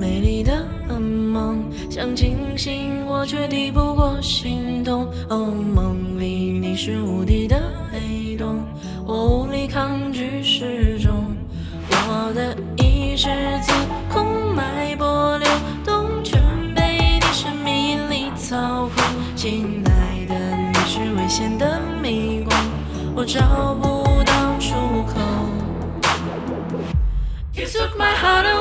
美丽的梦，想清醒我却抵不过心动。哦，梦里你是无底的黑洞，我无力抗拒失重。我的意识自空脉波流动，全被你神秘引力操控。亲爱的，你是危险的迷宫，我找不到出口。You took my heart away,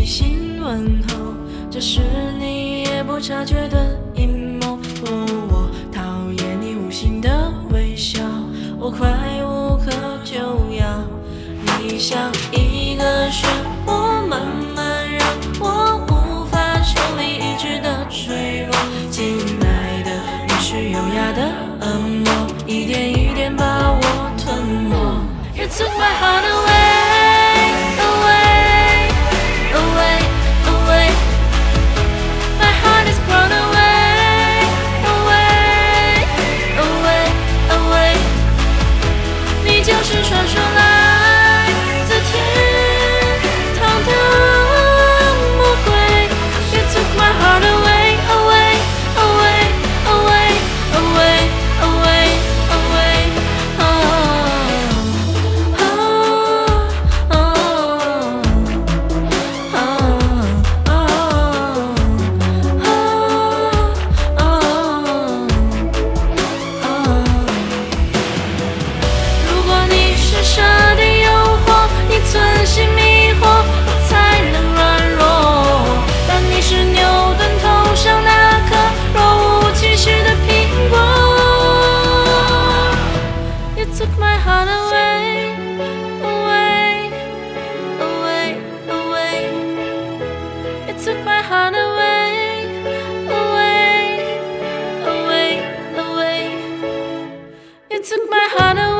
细心问候，这是你也不察觉的阴谋。我讨厌你无心的微笑，我快无可救药。你像一个漩涡，慢慢让我无法抽离，一直的坠落。亲爱的，你是优雅的恶魔，一点一点把我吞没。It's so bad. took my heart away.